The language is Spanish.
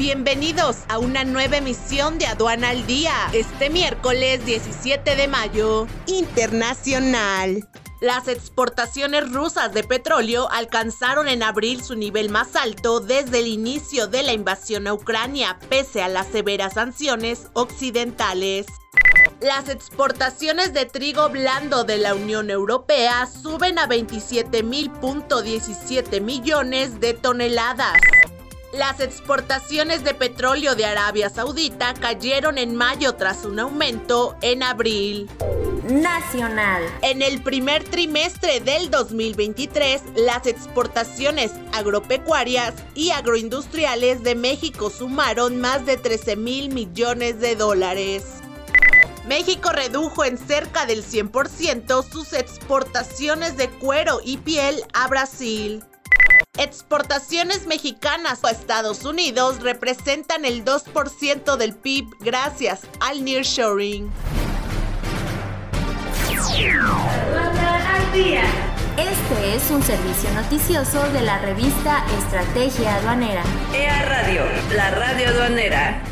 Bienvenidos a una nueva emisión de Aduana al Día, este miércoles 17 de mayo. Internacional. Las exportaciones rusas de petróleo alcanzaron en abril su nivel más alto desde el inicio de la invasión a Ucrania, pese a las severas sanciones occidentales. Las exportaciones de trigo blando de la Unión Europea suben a 27.017 millones de toneladas. Las exportaciones de petróleo de Arabia Saudita cayeron en mayo tras un aumento en abril. Nacional. En el primer trimestre del 2023, las exportaciones agropecuarias y agroindustriales de México sumaron más de 13 mil millones de dólares. México redujo en cerca del 100% sus exportaciones de cuero y piel a Brasil. Exportaciones mexicanas a Estados Unidos representan el 2% del PIB gracias al nearshoring. Este es un servicio noticioso de la revista Estrategia Aduanera. EA Radio, la radio aduanera.